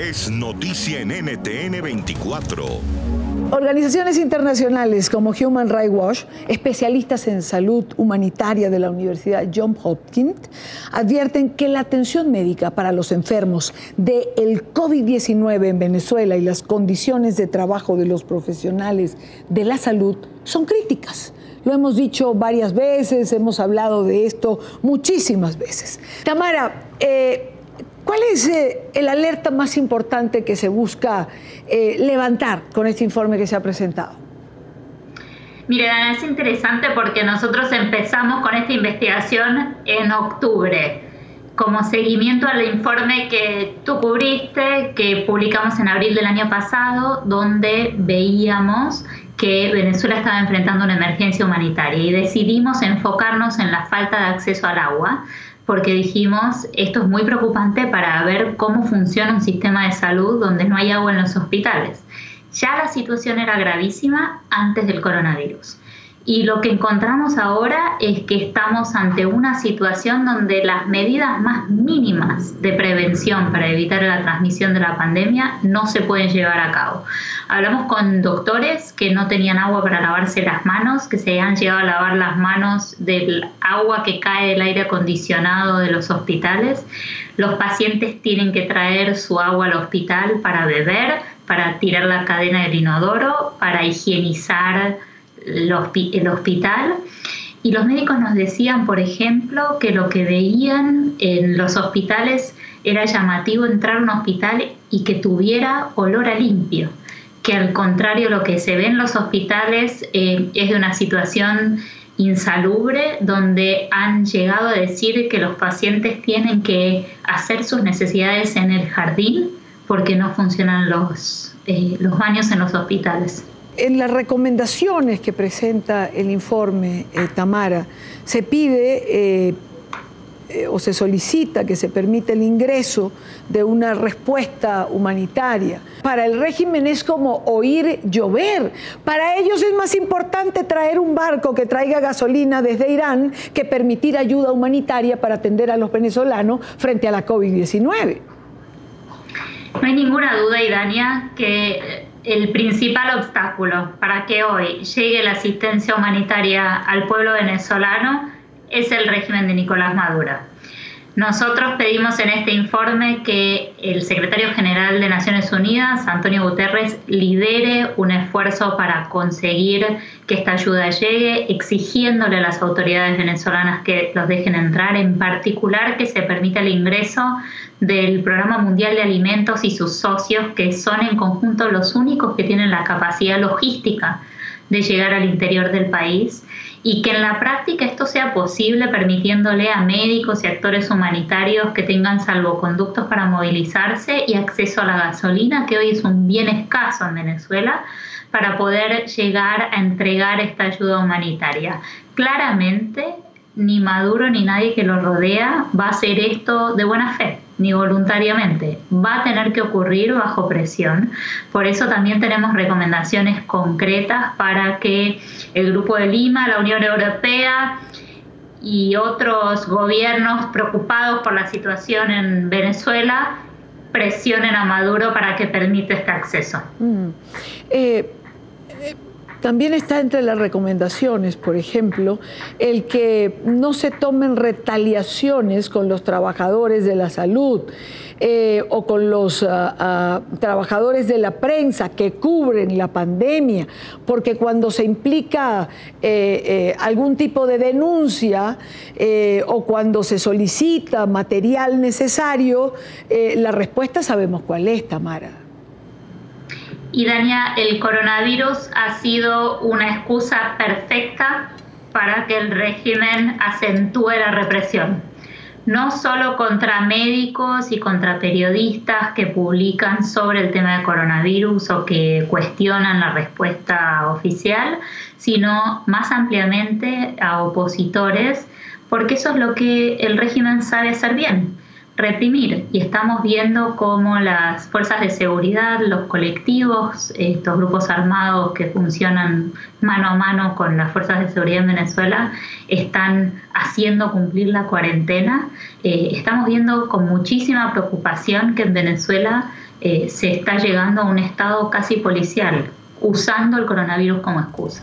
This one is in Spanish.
es noticia en NTN 24. Organizaciones internacionales como Human Rights Watch, especialistas en salud humanitaria de la Universidad Johns Hopkins, advierten que la atención médica para los enfermos del el COVID-19 en Venezuela y las condiciones de trabajo de los profesionales de la salud son críticas. Lo hemos dicho varias veces, hemos hablado de esto muchísimas veces. Tamara, eh, ¿Cuál es eh, el alerta más importante que se busca eh, levantar con este informe que se ha presentado? Mire, Dana, es interesante porque nosotros empezamos con esta investigación en octubre, como seguimiento al informe que tú cubriste, que publicamos en abril del año pasado, donde veíamos que Venezuela estaba enfrentando una emergencia humanitaria y decidimos enfocarnos en la falta de acceso al agua porque dijimos, esto es muy preocupante para ver cómo funciona un sistema de salud donde no hay agua en los hospitales. Ya la situación era gravísima antes del coronavirus. Y lo que encontramos ahora es que estamos ante una situación donde las medidas más mínimas de prevención para evitar la transmisión de la pandemia no se pueden llevar a cabo. Hablamos con doctores que no tenían agua para lavarse las manos, que se han llegado a lavar las manos del agua que cae del aire acondicionado de los hospitales. Los pacientes tienen que traer su agua al hospital para beber, para tirar la cadena del inodoro, para higienizar el hospital. Y los médicos nos decían, por ejemplo, que lo que veían en los hospitales era llamativo entrar a un hospital y que tuviera olor a limpio, que al contrario lo que se ve en los hospitales eh, es de una situación insalubre donde han llegado a decir que los pacientes tienen que hacer sus necesidades en el jardín porque no funcionan los, eh, los baños en los hospitales. En las recomendaciones que presenta el informe eh, Tamara, se pide eh, eh, o se solicita que se permita el ingreso de una respuesta humanitaria. Para el régimen es como oír llover. Para ellos es más importante traer un barco que traiga gasolina desde Irán que permitir ayuda humanitaria para atender a los venezolanos frente a la COVID-19. No hay ninguna duda, Idania, que el principal obstáculo para que hoy llegue la asistencia humanitaria al pueblo venezolano es el régimen de Nicolás Maduro. Nosotros pedimos en este informe que el secretario general de Naciones Unidas, Antonio Guterres, lidere un esfuerzo para conseguir que esta ayuda llegue, exigiéndole a las autoridades venezolanas que los dejen entrar, en particular que se permita el ingreso del Programa Mundial de Alimentos y sus socios, que son en conjunto los únicos que tienen la capacidad logística de llegar al interior del país y que en la práctica esto sea posible permitiéndole a médicos y actores humanitarios que tengan salvoconductos para movilizarse y acceso a la gasolina, que hoy es un bien escaso en Venezuela, para poder llegar a entregar esta ayuda humanitaria. Claramente, ni Maduro ni nadie que lo rodea va a hacer esto de buena fe ni voluntariamente. Va a tener que ocurrir bajo presión. Por eso también tenemos recomendaciones concretas para que el Grupo de Lima, la Unión Europea y otros gobiernos preocupados por la situación en Venezuela presionen a Maduro para que permita este acceso. Mm. Eh, también está entre las recomendaciones, por ejemplo, el que no se tomen retaliaciones con los trabajadores de la salud eh, o con los ah, ah, trabajadores de la prensa que cubren la pandemia, porque cuando se implica eh, eh, algún tipo de denuncia o cuando se solicita material necesario, la respuesta sabemos cuál es, Tamara. Y Dania, el coronavirus ha sido una excusa perfecta para que el régimen acentúe la represión, no solo contra médicos y contra periodistas que publican sobre el tema del coronavirus o que cuestionan la respuesta oficial, sino más ampliamente a opositores, porque eso es lo que el régimen sabe hacer bien, reprimir y estamos viendo cómo las fuerzas de seguridad, los colectivos, estos grupos armados que funcionan mano a mano con las fuerzas de seguridad en Venezuela están haciendo cumplir la cuarentena. Eh, estamos viendo con muchísima preocupación que en Venezuela eh, se está llegando a un estado casi policial, usando el coronavirus como excusa.